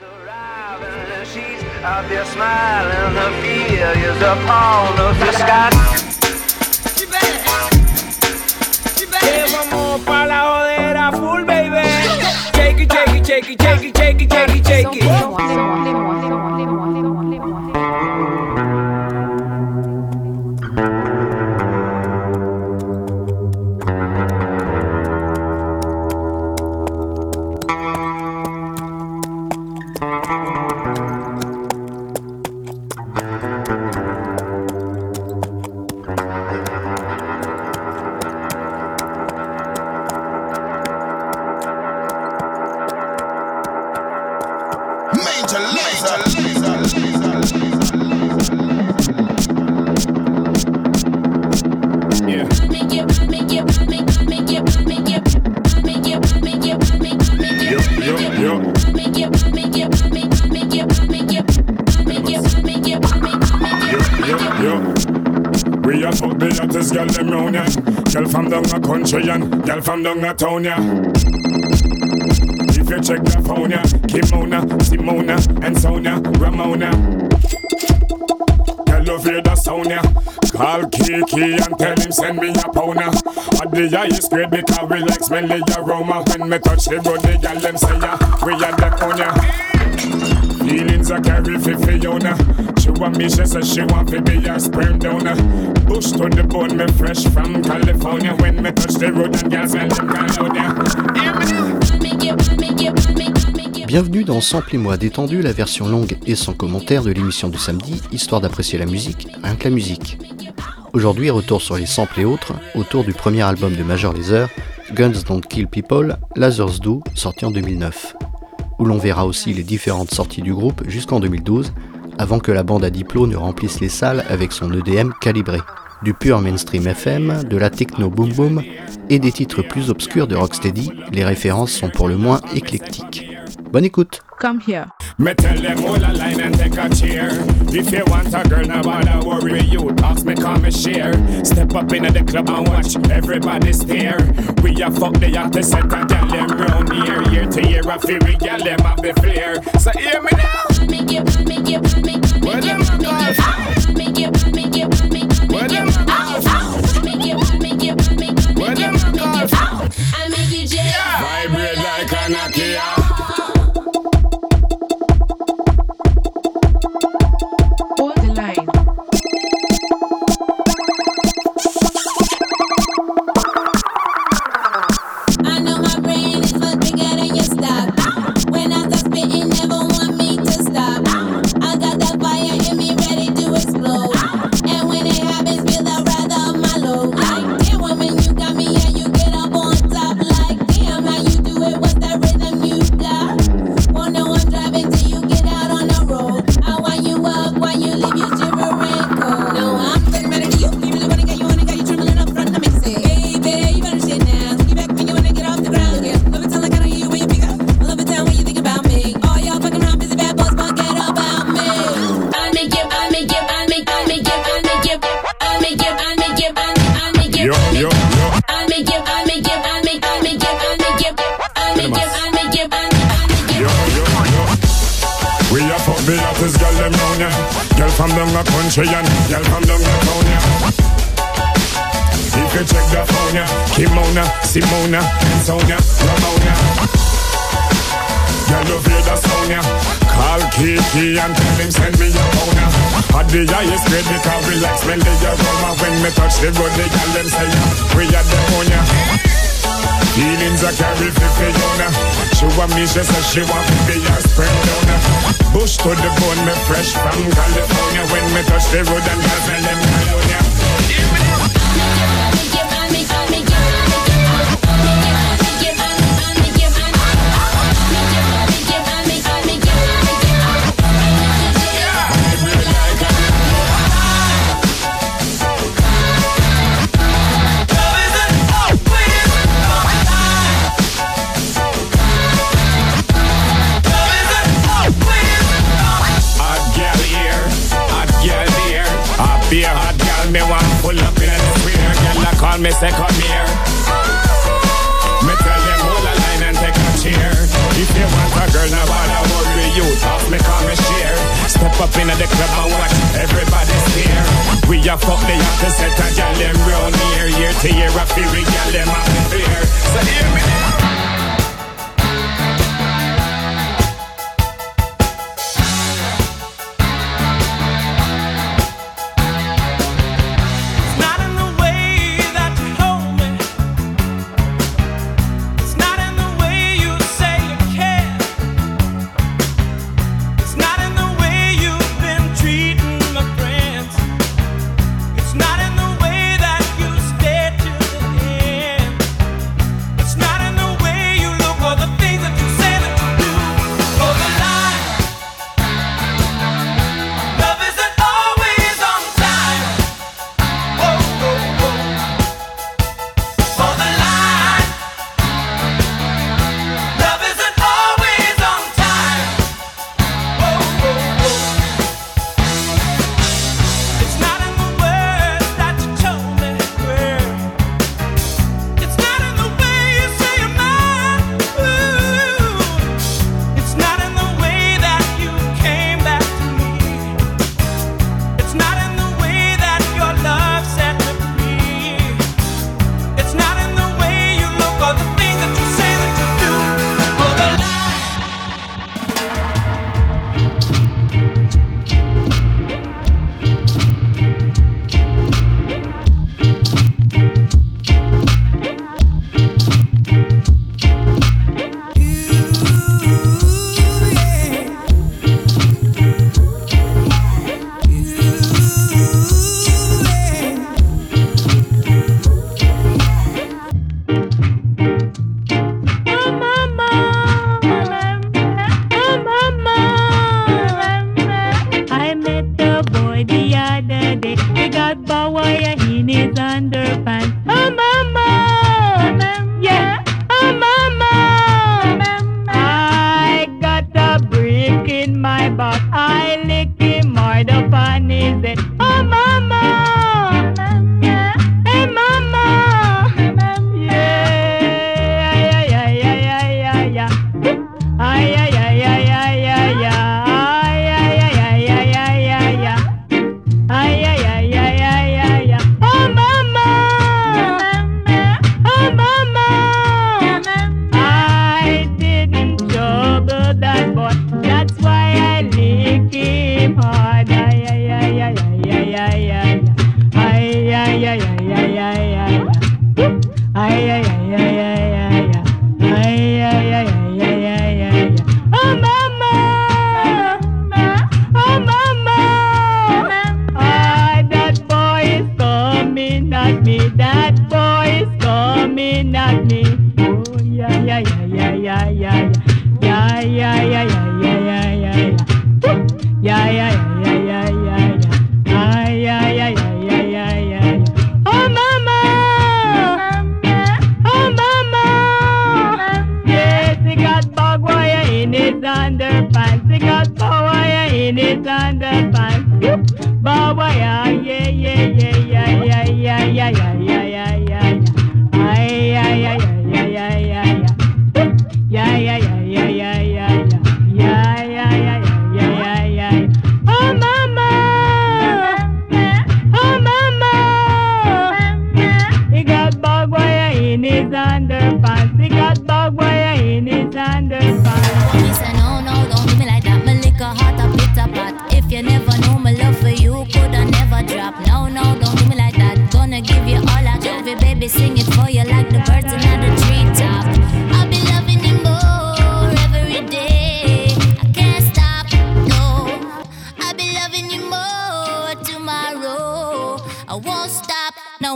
Out there smiling, the fear is upon us. The sky. Vamos pa la jodera full, baby. Shake it, shake it, shake it, shake. Hottest girl them round ya. Girl from down a country and girl from down a town ya. If you check the phone ya, Kimona, Simona, and Sonia, Ramona. Girl love hear the sound ya. Call Kiki and tell him send me a pound. At the highest grade because we like smelly aroma. When me touch the the girl them say ya, we a the on ya. Bienvenue dans Sample-moi détendu, la version longue et sans commentaire de l'émission du samedi, histoire d'apprécier la musique, rien que la musique. Aujourd'hui, retour sur les samples et autres, autour du premier album de Major Lazer, Guns Don't Kill People, Lasers Do, sorti en 2009. Où l'on verra aussi les différentes sorties du groupe jusqu'en 2012, avant que la bande à Diplo ne remplisse les salles avec son EDM calibré. Du pur mainstream FM, de la techno boom boom et des titres plus obscurs de Rocksteady, les références sont pour le moins éclectiques. Bonne écoute Come here. Me tell them hold a line and take a cheer. If you want a girl, now bother worry you. Talks me come and share. Step up in the club and watch everybody stare. We a fuck the hottest set a gal them round here. Year to year, a feel we gal them have the flair. So hear me now. Where them a go? Where them a go? Where them a go? Vibrate like a Nokia. We a fuck the hottest girl them round ya. Girl from down a country and girl from down a town ya. You check the phone ya, Kimona, Simona, and Sonia, Ramona. Girl love hear the sound ya. Call Kiki and tell him send me your phone ya. At the highest grade because we like smell the aroma when me touch the road. The girl them say ya, we are the on ya. Feelings I carry for Fiona She want me, she says she want me a spring donor Bush to the bone, me fresh from California. When me touch the road and girls and them. California and me say come here. Me tell them hold a line and take a cheer. If you want a girl, now bother worry you. Off me come and share. Step up in the club and watch everybody's here. We a fuck the have to set a gal them round here. Year to year, I feel we gal them up in fear. So hear me now.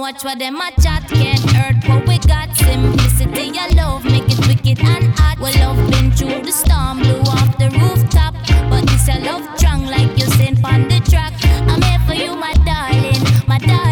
watch what them a chat. Can't hurt what we got. Simplicity, your love make it wicked and hot. Well, love been through the storm, blew off the rooftop. But it's a love drunk, like you seen on the track. I'm here for you, my darling, my darling.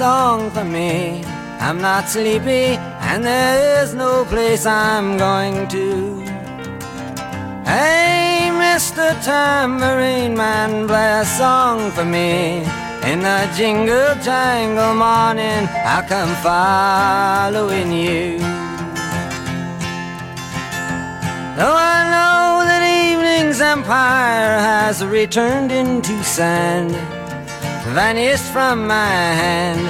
Song for me. I'm not sleepy, and there is no place I'm going to. Hey, Mr. Tambourine Man, play a song for me. In the jingle jangle morning, I'll come following you. Though I know that evening's empire has returned into sand, vanished from my hand,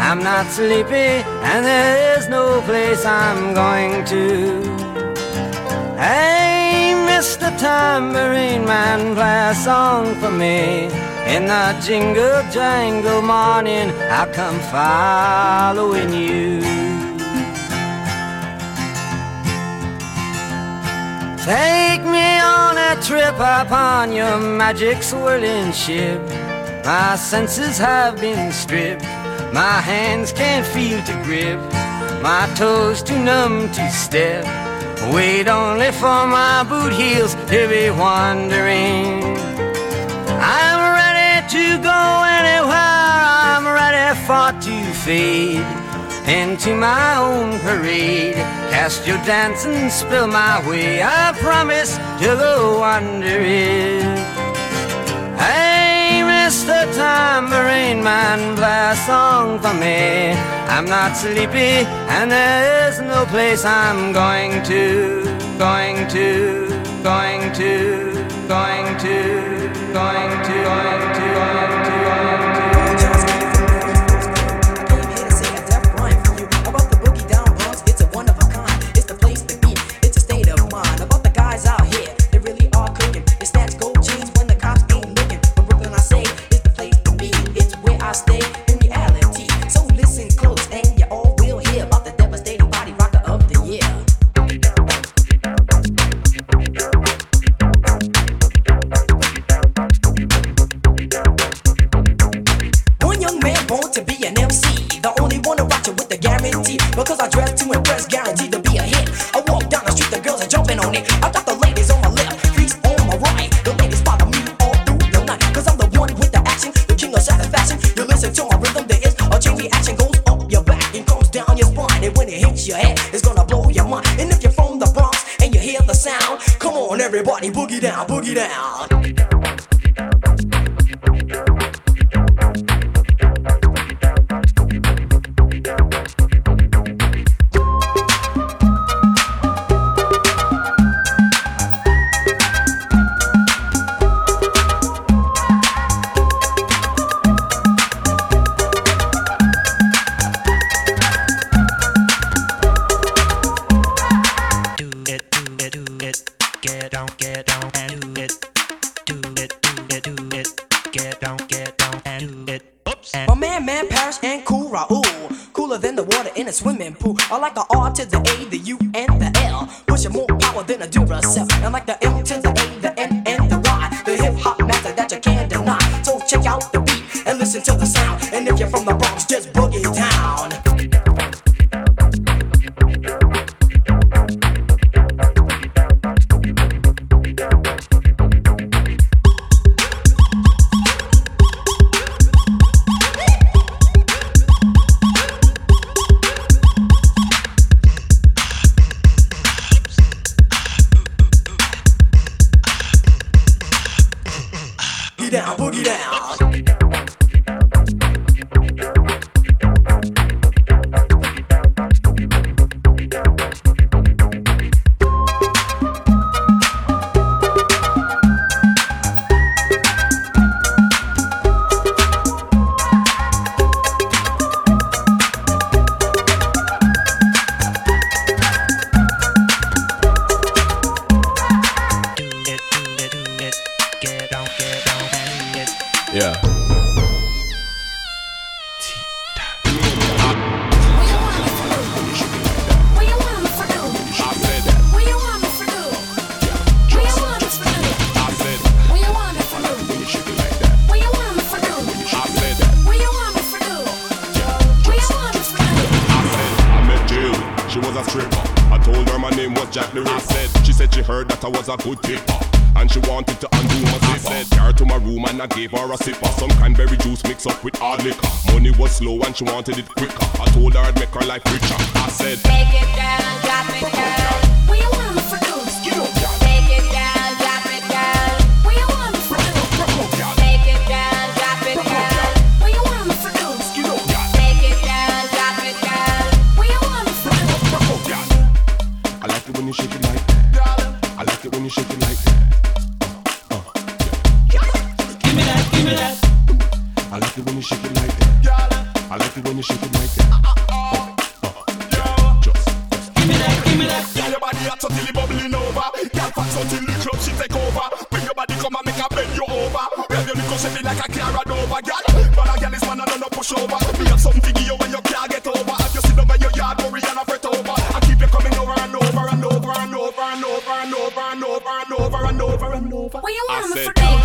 I'm not sleepy, and there is no place I'm going to. Hey, Mr. Tambourine Man, play a song for me. In the jingle jangle morning, I'll come following you. Take me on a trip upon your magic swirling ship. My senses have been stripped. My hands can't feel to grip. My toes too numb to step. Wait only for my boot heels to be wandering. I'm ready to go anywhere. I'm ready for to fade into my own parade. Cast your dance and spill my way. I promise to go under. Hey, Mr. Tambourine Man, play a song for me. I'm not sleepy, and there is no place I'm going to, going to, going to, going to, going to, she wanted it quicker. I told her I'd make her life richer. I said, Take it down, drop it down. What you want me for do? Take it down, drop it down. What you want me for do? Take it down, drop it down. What you want me for do? Take it down, drop it down. What you want me for do? I like it when you shake it like that. I like it when you shake it like that. Uh, uh, yeah. Give me that, give me that. I like it when you shake it like that. I like it when you shake it like that. Just, just. Give me that, give me that. Yeah, your body hot until it bubbling over. Girl fat until the club she take over. Bring your body come and make her bend you over. Rev your little shape like a car run girl. But a girl is man and no push over. Me have something for you when you can't get over. Have you sit over your yard, worry and a fret over. I keep you coming over and over and over and over and over and over and over and over and over and over. What you want I me said- for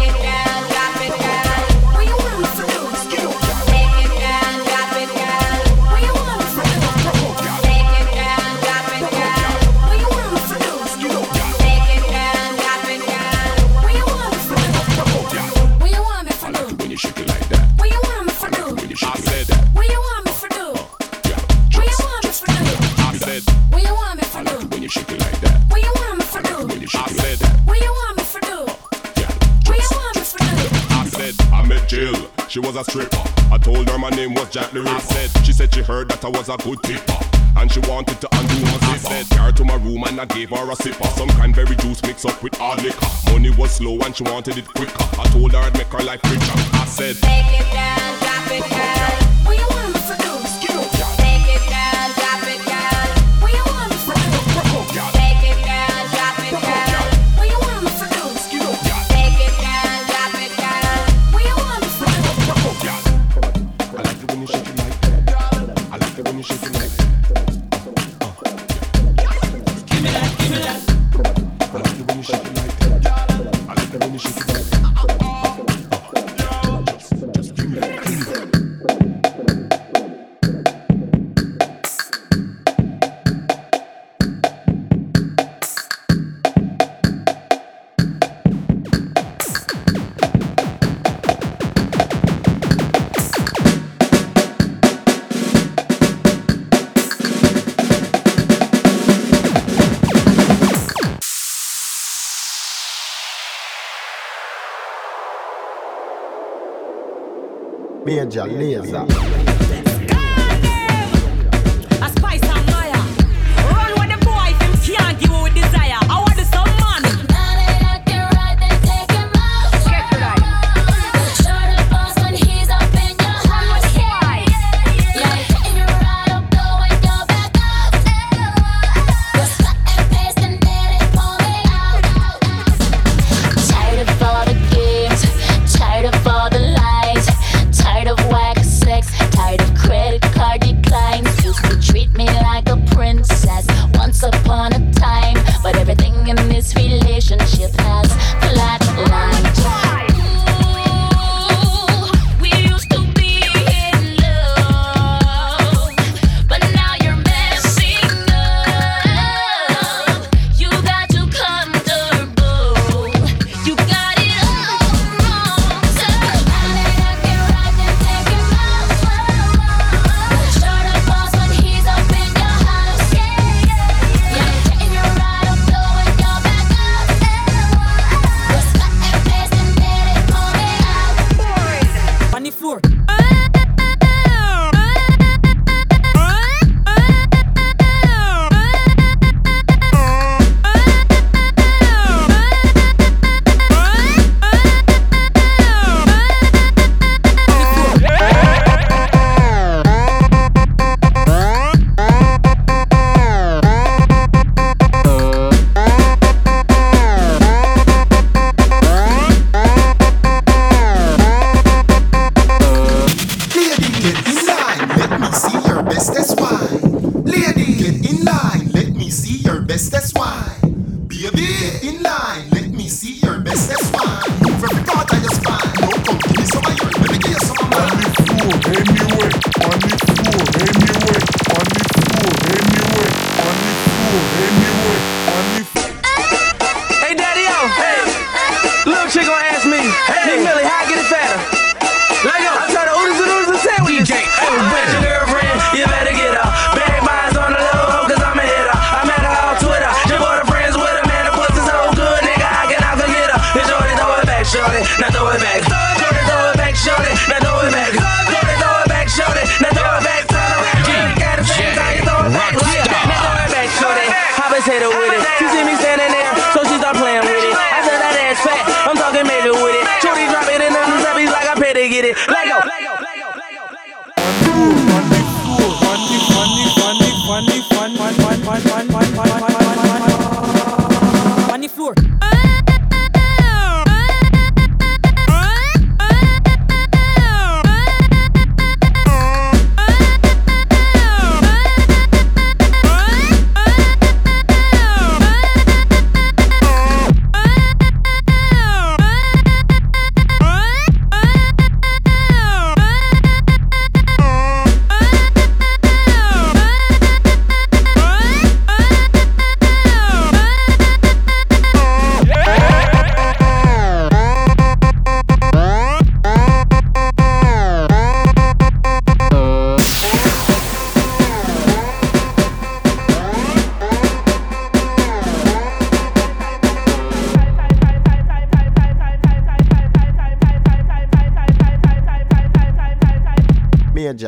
was a stripper. I told her my name was Jack the Ripper. I said, she said she heard that I was a good tipper. And she wanted to undo my zipper. Said, car to my room and I gave her a sipper. Some cranberry juice mixed up with hard liquor. Money was slow and she wanted it quicker. I told her I'd make her life richer. I said, Take it down, drop it down. Major Laser.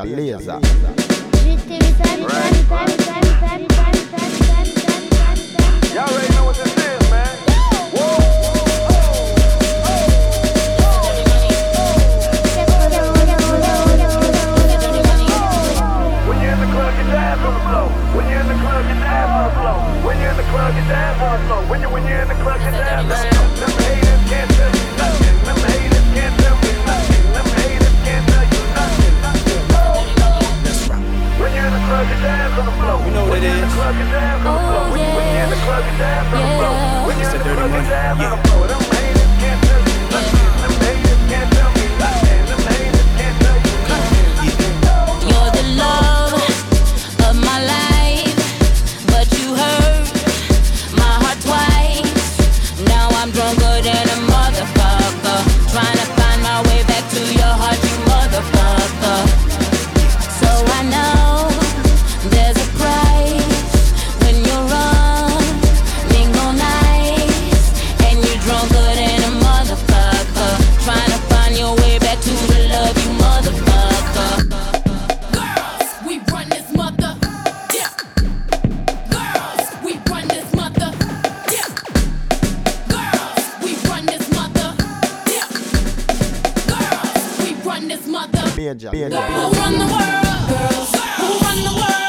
beleza. Major. Major. Major. Who run the world? Girls who run the world?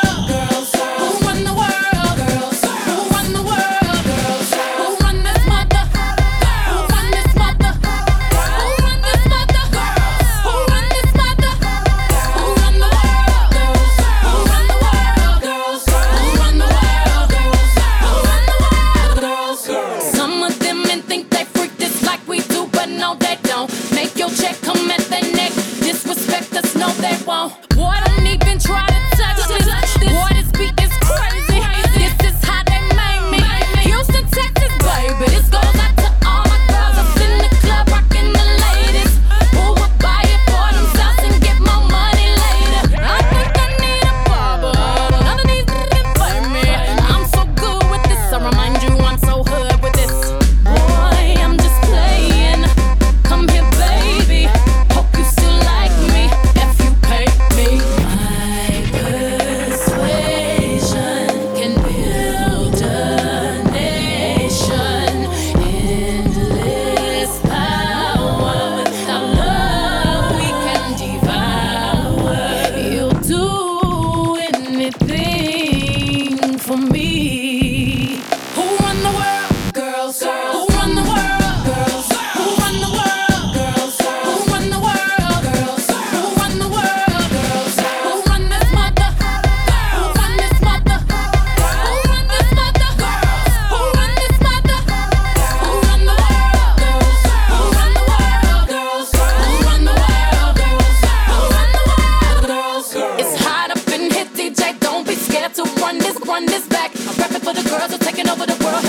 run this back. I'm rappin' for the girls who're taking over the world.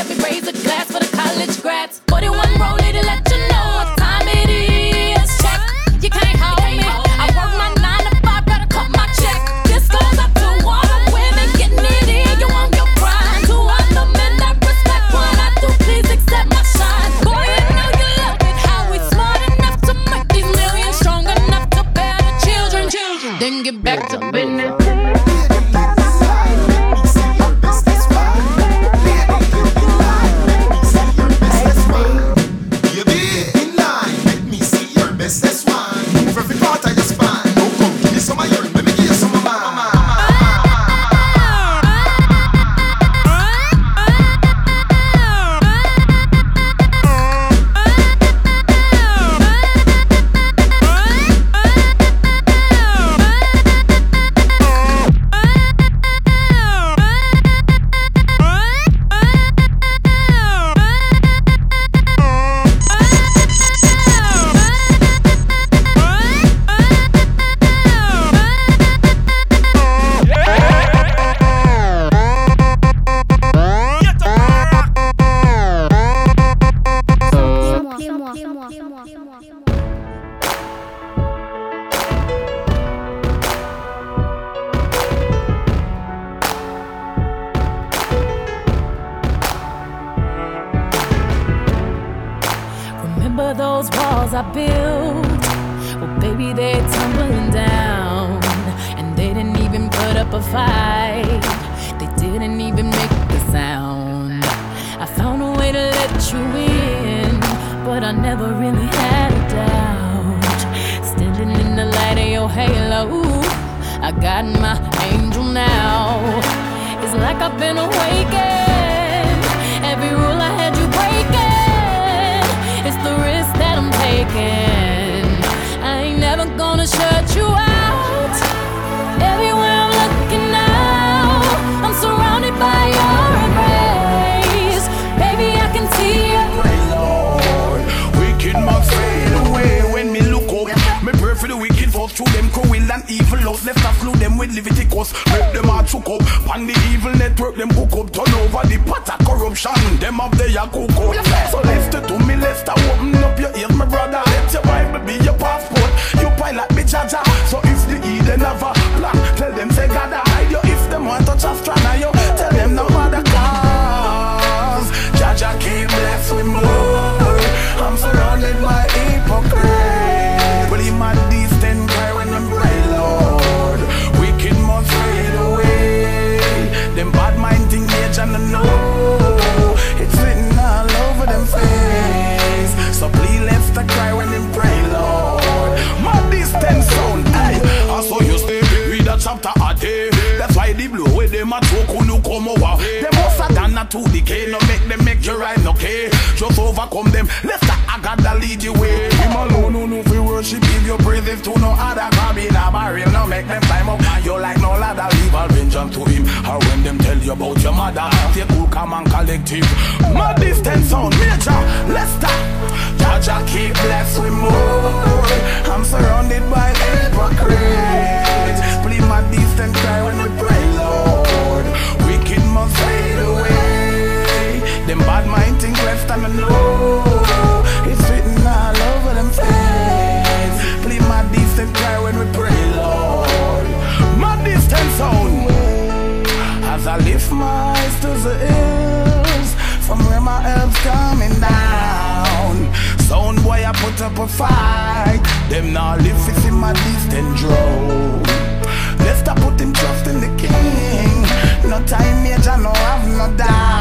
I got my angel now. It's like I've been awakened. Every rule I had you breaking. It's the risk that I'm taking. I ain't never gonna shut you out. Evil laws. Left us slew them with Leviticus. Rip them all took up. On the evil network, them hook up. Turn over the pot of corruption. Them of the Yakuko. So left it to me, let's start open up your ears, my brother. Let your Bible be your passport. You pilot me, Jaja. So if the Eden have a plan, tell them say God I hide you. If them want to just try now, you the blow with them a talk who no come over. Them have done a to decay, no make them make you right, okay? Just overcome them. Let's start, I gotta lead you way. Him alone who know fi worship, give your praises to no other. Can be a barrel, no make them climb up. And you like no ladder, leave all vengeance to him. Or when them tell you about your mother, take cool, come and collective. My distance sound major, let's start. Jaja keep blessed with more. I'm surrounded by hypocrites. Please my distant cry when we pray, Them now live it in my distant drone. Let's stop putting trust in the king. No time major, no have no doubt.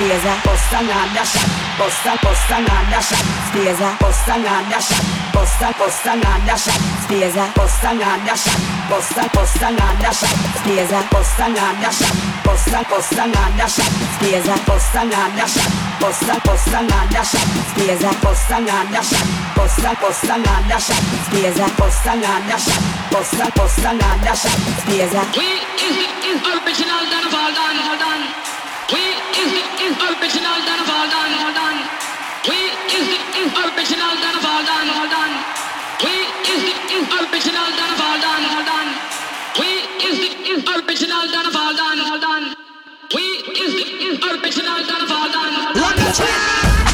Spesa, bossa nada bossa bossa nada spesa, bossa nada bossa bossa nada spesa, bossa nada bossa bossa nada spesa, bossa nada bossa bossa nada spesa, bossa nada bossa bossa nada spesa, bossa nada bossa bossa nada spesa, bossa nada bossa bossa nada spesa. We is the is original done of all original done. Of all done, is the. We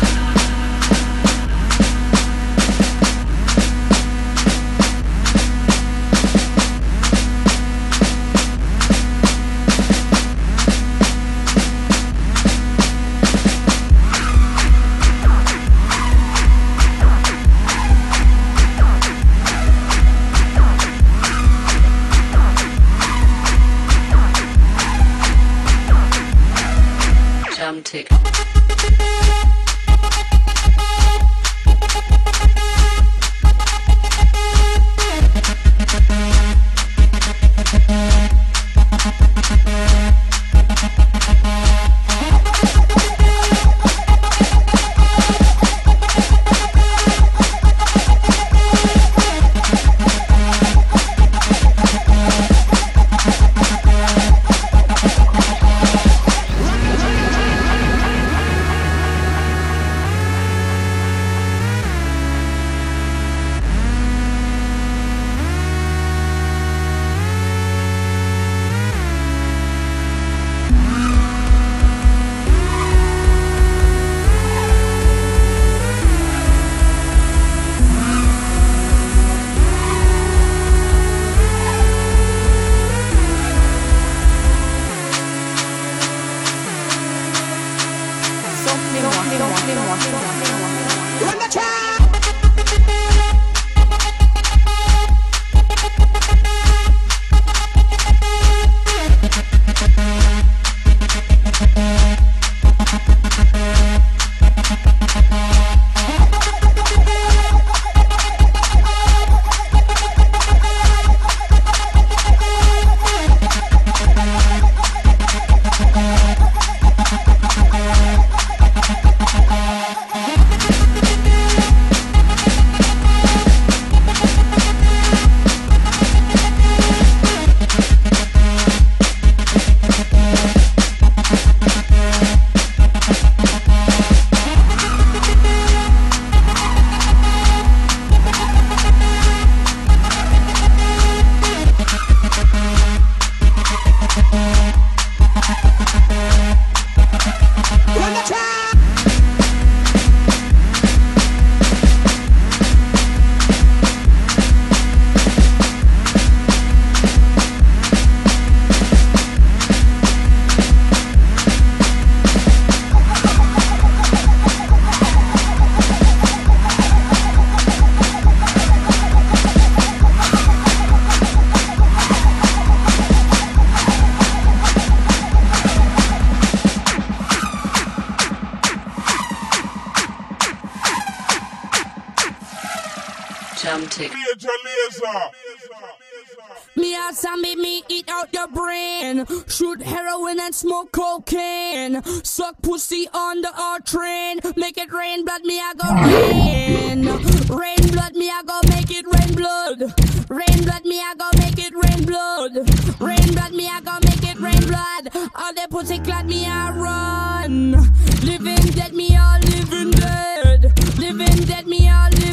Jump tick. Me a zombie, me eat out your brain. Shoot heroin and smoke cocaine. Suck pussy on the R train. Make it rain blood, me I go rain. Rain blood, me I go make it rain blood. Rain blood, me I go make it rain blood. Rain blood, me I go make it rain blood. All the pussy clad me I run. Living dead, me all living dead. Living dead, me all living dead.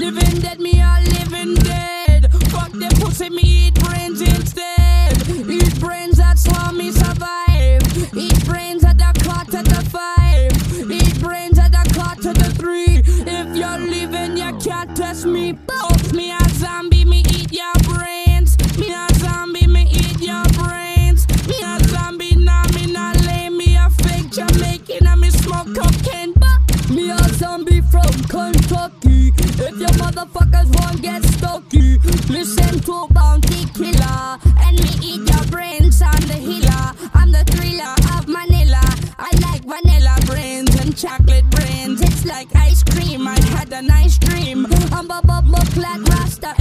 Living dead, me all living dead. Fuck them pussy, me eat brains instead. Eat brains, that's how me survive. Eat brains at the clot at the five. Eat brains at the clot at the three. If you're living, you can't test me. Both me a zombie, me eat your brains. Me a zombie, me eat your brains. Me a zombie, nah, me not lame. Me a fake Jamaican, and me smoke cocaine. But me a zombie from Kentucky. If your motherfuckers won't get stocky, listen to Bounty Killer. And me eat your brains, I'm the healer. I'm the thriller of Manila. I like vanilla brains and chocolate brains. It's like ice cream. I had a nice dream. I'm a bubble rasta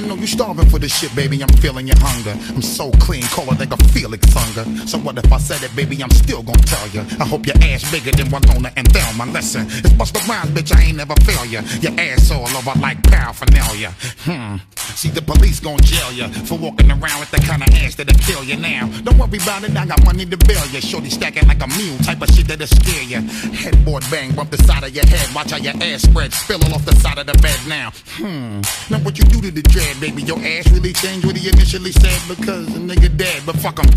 I know you're starving for this shit, baby. I'm feeling your hunger. I'm so clean, colder than a Felix hunger. So what if I said it, baby? I'm still gonna tell you. I hope your ass bigger than Winona and Thelma. Listen, it's Busta Rhymes, bitch. I ain't never fail ya. Your ass all over like paraphernalia. Hmm. See, the police gon' jail ya for walking around with the kind of ass that'll kill you now. Don't worry about it, I got money to bail ya. Shorty stacking like a mule, type of shit that'll scare ya. Headboard bang, bump the side of your head. Watch how your ass spread, spill all off the side of the bed now. Hmm. Now what you do to the dread, baby? Your ass really changed what he initially said because the nigga dead, but fuck him.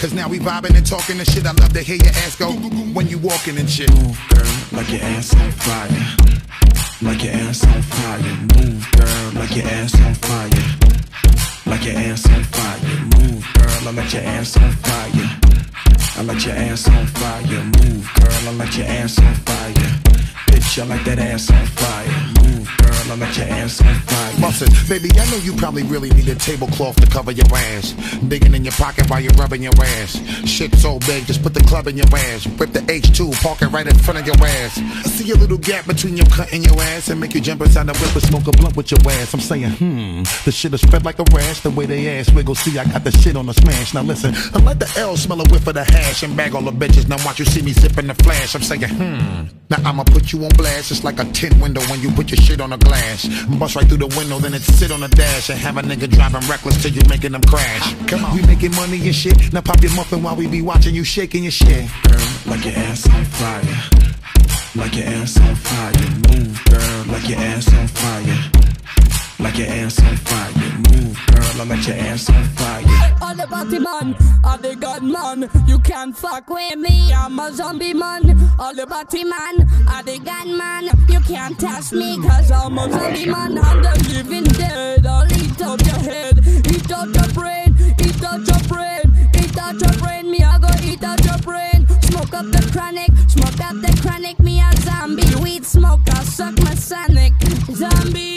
Cause now we vibing and talking and shit. I love to hear your ass go when you walking and shit. Move, girl, like your ass on fire. Like your ass on fire. Move, girl, like your ass on fire. Like your ass on fire. Move, girl, I like your ass on fire. I like your ass on fire. Move, girl, I like your ass on fire. Bitch, I like that ass on fire. Girl, I like your ass on fire. Bustin', baby, I know you probably really need a tablecloth to cover your ass. Digging in your pocket while you're rubbing your ass. Shit so big, just put the club in your ass. Rip the H2, park it right in front of your ass. I see a little gap between your cut and your ass and make you jump inside the whip and smoke a blunt with your ass. I'm saying, hmm, the shit is spread like a rash. The way they ass wiggle, see, I got the shit on the smash. Now listen, I let the L smell a whiff of the hash and bag all the bitches. Now watch you see me zipping the flash. I'm saying, hmm, now I'ma put you on blast. It's like a tin window when you put your shit on a glass. Bust right through the window, then it sit on the dash and have a nigga driving reckless till you making them crash. Come on, we making money and shit. Now pop your muffin while we be watching you shaking your shit. Girl, like your ass on fire. Like your ass on fire. Move, girl, like your ass on fire. Like your ass on fire. Move, I'ma man, your ass on fire. All the party man, all the. You can't fuck with me, I'm a zombie man. All the man, all the gunman. You can't touch me, cause I'm a zombie man. I'm the living dead. I'll eat up your head, eat up your brain, eat up your brain, eat up your brain. Me, I go eat up your brain. Smoke up the chronic, smoke up the chronic. Me, a zombie weed smoke, I suck my sonic. Zombie.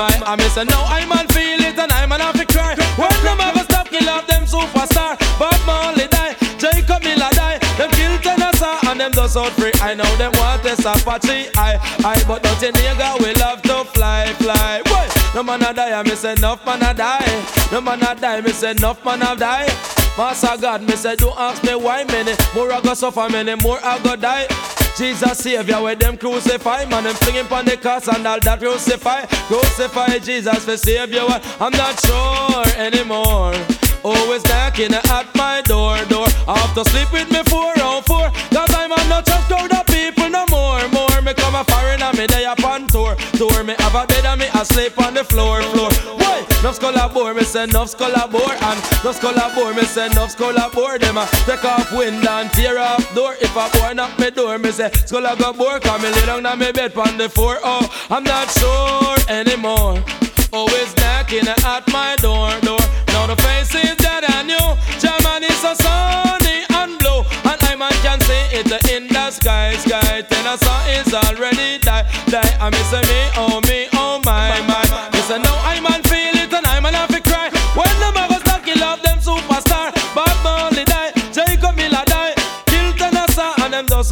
My. I miss a no, I man feel it and I man have to cry. When them ever stop kill off them superstar, Bob Marley die, Jacob Miller die, them kill Tennessee and them just out free. I know them want this Apache, I, I, but nothing nigga we love to fly, fly. Boy, no man a die, I miss enough man a die. No man a die, miss enough man a die. Master God, me say, don't ask me why many more I go suffer, many more I go die. Jesus Savior, where them crucify, man, them flinging pon the cross and all that crucify, crucify Jesus for Savior. I'm not sure anymore. Always knocking at my door, door. I have to sleep with me four on four, cause I'm not just crowd of people no more, more. Me come a foreigner, me day upon tour, tour. Me have a bed and me asleep on the floor, floor. Why? Nuff skull a bore, me say nuff skull a bore And nuff skull a bore, me say nuff skull a bore Them a take off window and tear off door If a boy knock me door, me say skull a go bore Cause me lay down on me bed pon the floor Oh, I'm not sure anymore Always knocking at my door, door. Now the face is dead and new. German is so sunny and blue. And I man can see it in the sky, sky. Tennessee is already die, die. I miss me, oh me, oh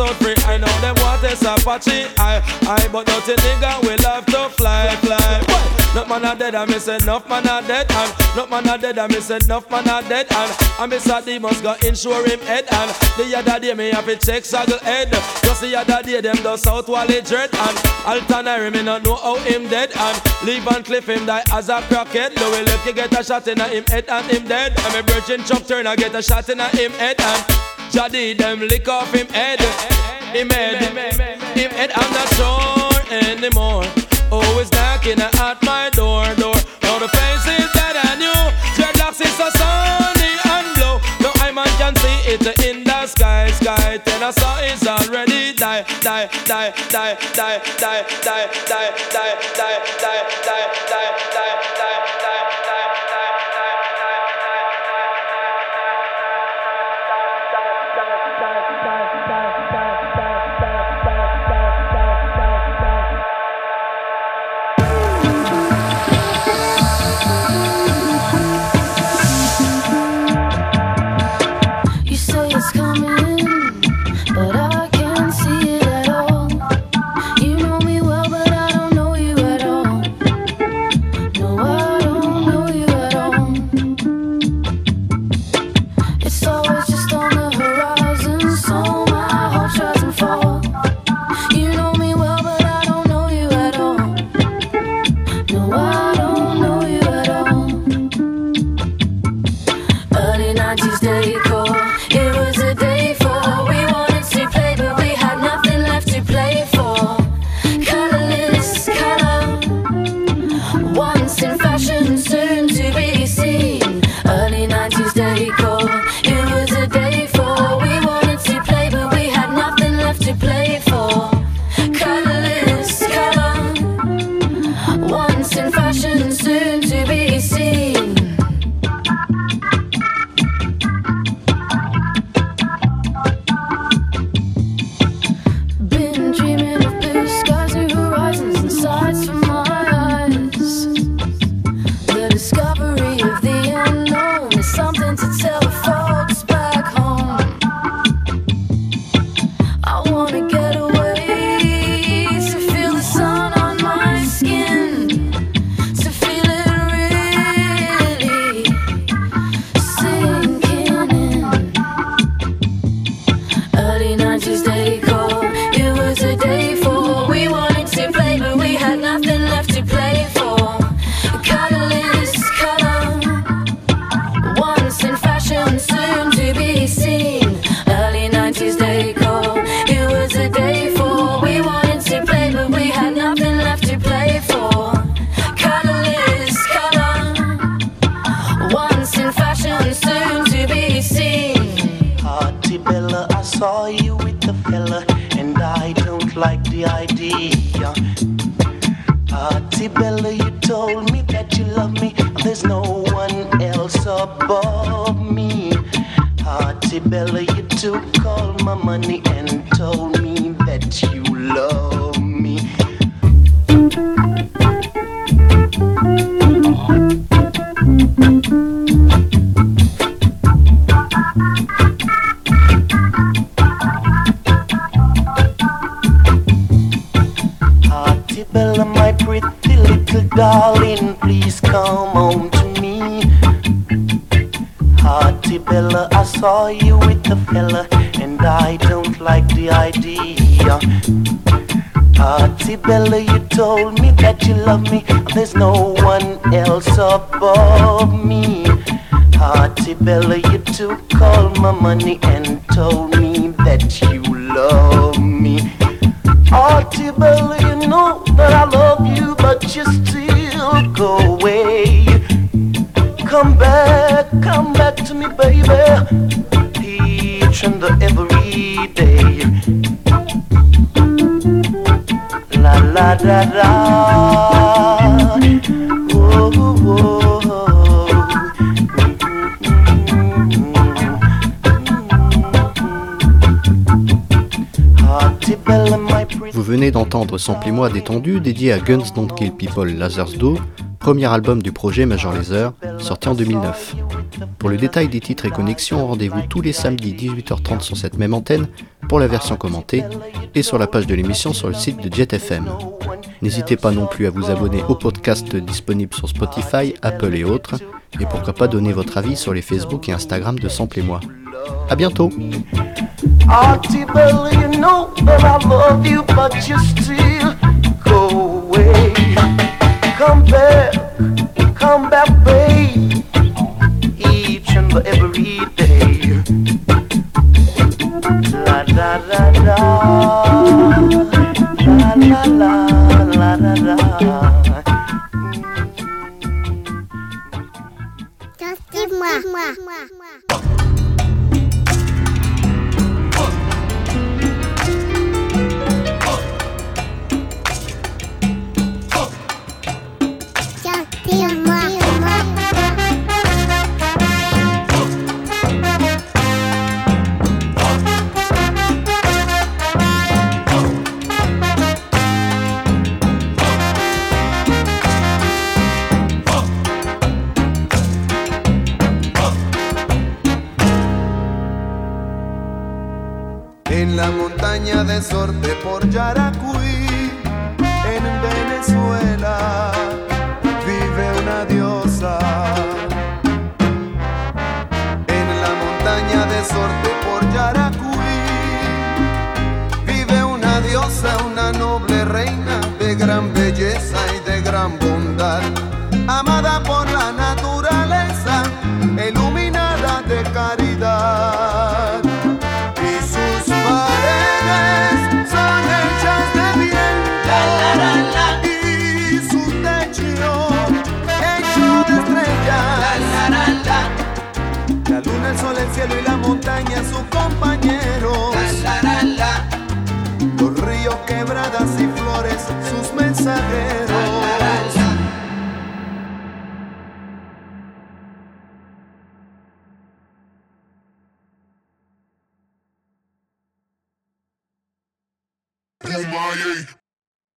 out free. I know them want this Apache, I, I But not nothing nigga we love to fly, fly? Boy, Not man a dead, I miss enough man a dead And not man a dead, I miss enough man a dead And I miss a demons got insure him head And the other day me have to check saggle head. Just the other day them do South Wally dread And Altanari me not know how him dead And leave and cliff him die as a crackhead. Louis left you get a shot in a him head and him dead. And me virgin Chuck Turner get a shot in a him head And Jaddy them lick off him head. Him head, him head I'm not sure anymore. Always knocking at my door, door. Now the face is dead and new. Dreadlocks is so sunny and blue. Now I man can see it in the sky, sky. Tennessee is already die, die, die, die, die, die, die, die, die, die, die, die, Auntie's Tuesday. Please come home to me. Hearty Bella, I saw you with the fella, and I don't like the idea. Hearty Bella, you told me that you love me, there's no one else above me. Hearty Bella, you took all my money and told me Samplez-moi détendu dédié à Guns Don't Kill People Lazar's Do, premier album du projet Major Lazer, sorti en 2009. Pour le détail des titres et connexions, rendez-vous tous les samedis 18h30 sur cette même antenne pour la version commentée et sur la page de l'émission sur le site de Jet FM. N'hésitez pas non plus à vous abonner au podcast disponible sur Spotify, Apple et autres, et pourquoi pas donner votre avis sur les Facebook et Instagram de Samplez-moi. A bientôt Auntie Bella, you know that I love you, but you still go away. Come back, come back, babe. Each and every day. La la la la. La la la la la la. moi En montaña de Sorte por Yaracuy, en Venezuela, vive una diosa. En la montaña de Sorte por Yaracuy, vive una diosa, una noble reina de gran belleza y de gran bondad, y flores sus mensajeros